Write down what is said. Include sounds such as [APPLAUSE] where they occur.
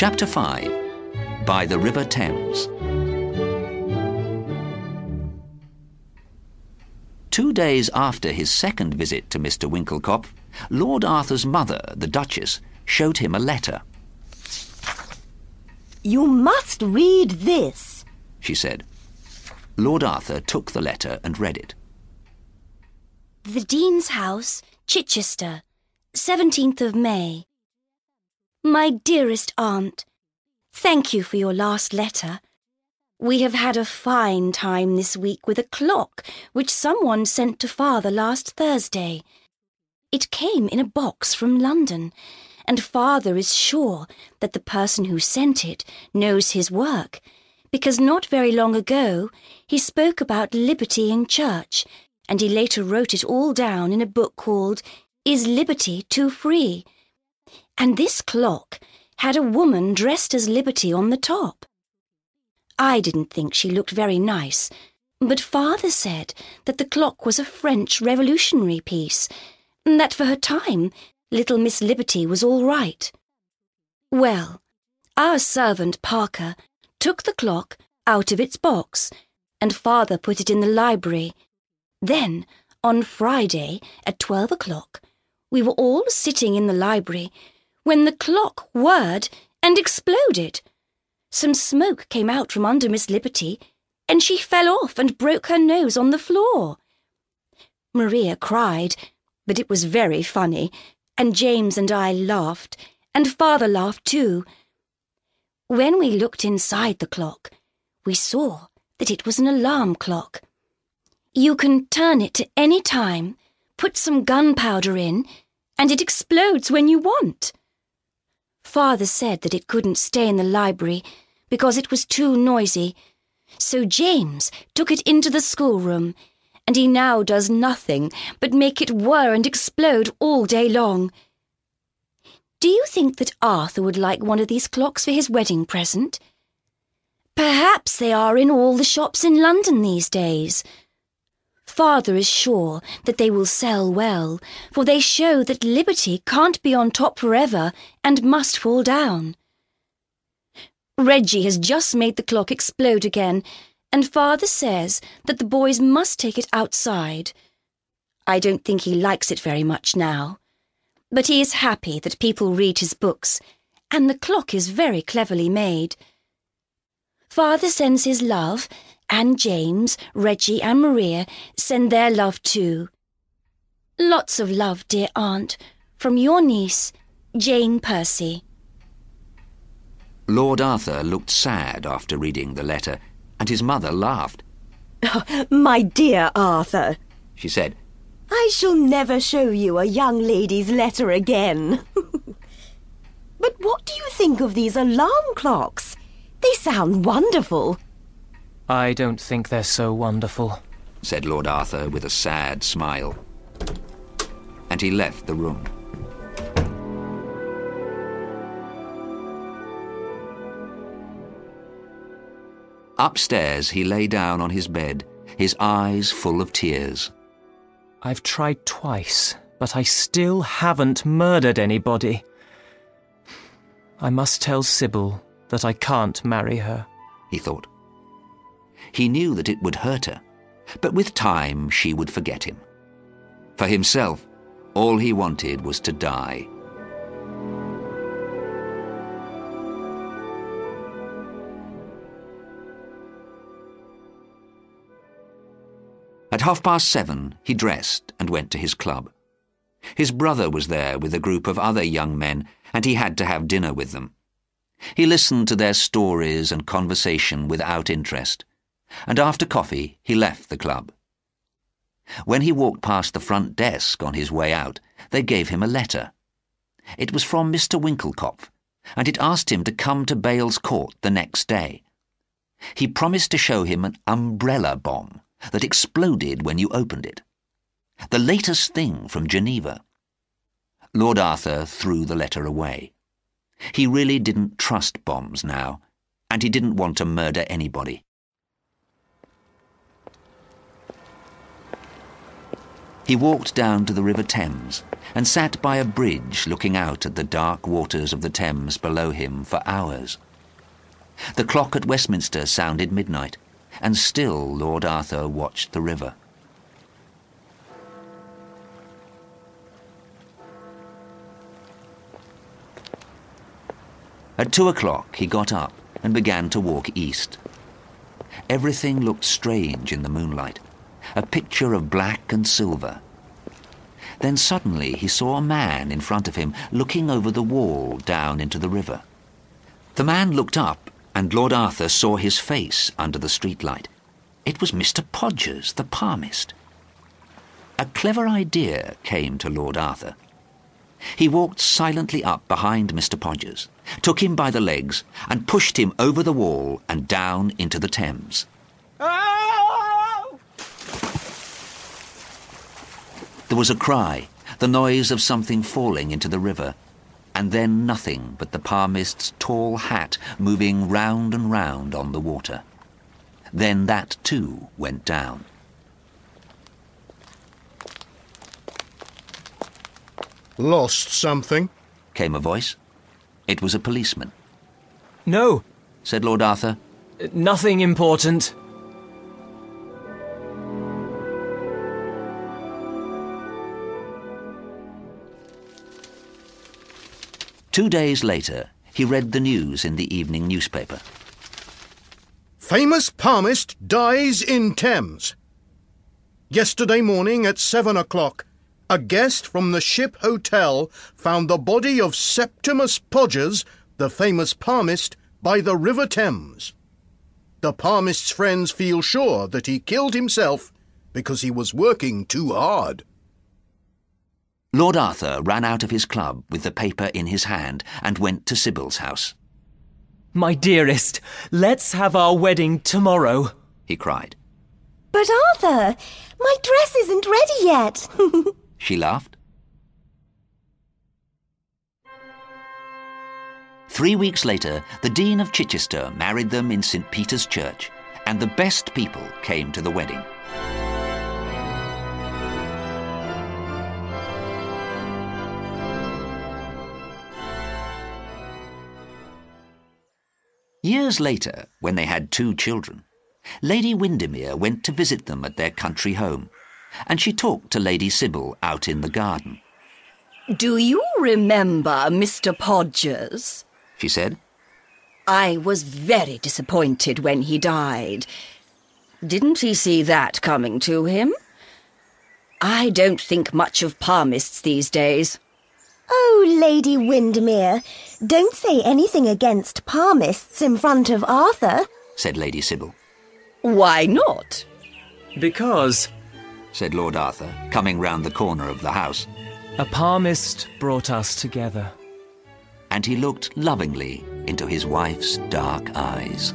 Chapter 5 By the River Thames. Two days after his second visit to Mr. Winckelkopf, Lord Arthur's mother, the Duchess, showed him a letter. You must read this, she said. Lord Arthur took the letter and read it. The Dean's House, Chichester, 17th of May. My dearest aunt, thank you for your last letter. We have had a fine time this week with a clock which someone sent to father last Thursday. It came in a box from London, and father is sure that the person who sent it knows his work, because not very long ago he spoke about liberty in church, and he later wrote it all down in a book called Is Liberty Too Free? And this clock had a woman dressed as Liberty on the top. I didn't think she looked very nice, but father said that the clock was a French revolutionary piece, and that for her time little Miss Liberty was all right. Well, our servant Parker took the clock out of its box, and father put it in the library. Then, on Friday at twelve o'clock, we were all sitting in the library when the clock whirred and exploded. Some smoke came out from under Miss Liberty, and she fell off and broke her nose on the floor. Maria cried, but it was very funny, and James and I laughed, and father laughed too. When we looked inside the clock, we saw that it was an alarm clock. You can turn it to any time, put some gunpowder in, and it explodes when you want. Father said that it couldn't stay in the library because it was too noisy, so James took it into the schoolroom, and he now does nothing but make it whir and explode all day long. Do you think that Arthur would like one of these clocks for his wedding present? Perhaps they are in all the shops in London these days. Father is sure that they will sell well, for they show that liberty can't be on top forever and must fall down. Reggie has just made the clock explode again, and father says that the boys must take it outside. I don't think he likes it very much now. But he is happy that people read his books, and the clock is very cleverly made. Father sends his love, and James, Reggie, and Maria send their love too. Lots of love, dear aunt, from your niece, Jane Percy. Lord Arthur looked sad after reading the letter, and his mother laughed. [LAUGHS] My dear Arthur, She said, I shall never show you a young lady's letter again. [LAUGHS] but what do you think of these alarm clocks? They sound wonderful. I don't think they're so wonderful. said Lord Arthur with a sad smile. And he left the room. Upstairs, he lay down on his bed, his eyes full of tears. I've tried twice, but I still haven't murdered anybody. I must tell Sybil that I can't marry her. he thought. He knew that it would hurt her, but with time she would forget him. For himself, all he wanted was to die. At half past seven, he dressed and went to his club. His brother was there with a group of other young men, and he had to have dinner with them. He listened to their stories and conversation without interest, and after coffee he left the club. When he walked past the front desk on his way out, they gave him a letter. It was from Mr. Winckelkopf, and it asked him to come to Bales Court the next day. He promised to show him an umbrella bomb that exploded when you opened it. The latest thing from Geneva. Lord Arthur threw the letter away. He really didn't trust bombs now, and he didn't want to murder anybody. He walked down to the River Thames and sat by a bridge looking out at the dark waters of the Thames below him for hours. The clock at Westminster sounded midnight, and still Lord Arthur watched the river. At two o'clock he got up and began to walk east. Everything looked strange in the moonlight, a picture of black and silver. Then suddenly he saw a man in front of him looking over the wall down into the river. The man looked up, and Lord Arthur saw his face under the streetlight. It was Mr. Podgers, the palmist. A clever idea came to Lord Arthur. He walked silently up behind Mr. Podgers, took him by the legs, and pushed him over the wall and down into the Thames. Oh, There was a cry, the noise of something falling into the river, and then nothing but the palmist's tall hat moving round and round on the water. Then that too went down. Lost something? came a voice. It was a policeman. No, Said Lord Arthur. nothing important. Two days later, he read the news in the evening newspaper. Famous palmist dies in Thames. Yesterday morning at seven o'clock, a guest from the Ship Hotel found the body of Septimus Podgers, the famous palmist, by the River Thames. The palmist's friends feel sure that he killed himself because he was working too hard. Lord Arthur ran out of his club with the paper in his hand and went to Sybil's house. My dearest, let's have our wedding tomorrow. He cried. But Arthur, my dress isn't ready yet. [LAUGHS] She laughed. Three weeks later, the Dean of Chichester married them in St. Peter's Church, and the best people came to the wedding. Years later, when they had two children, Lady Windermere went to visit them at their country home, and she talked to Lady Sybil out in the garden. Do you remember Mr. Podgers? She said, I was very disappointed when he died. Didn't he see that coming to him? I don't think much of palmists these days. Oh, Lady Windermere, don't say anything against palmists in front of Arthur. said Lady Sybil, Why not? Because said Lord Arthur, coming round the corner of the house, a palmist brought us together. and he looked lovingly into his wife's dark eyes.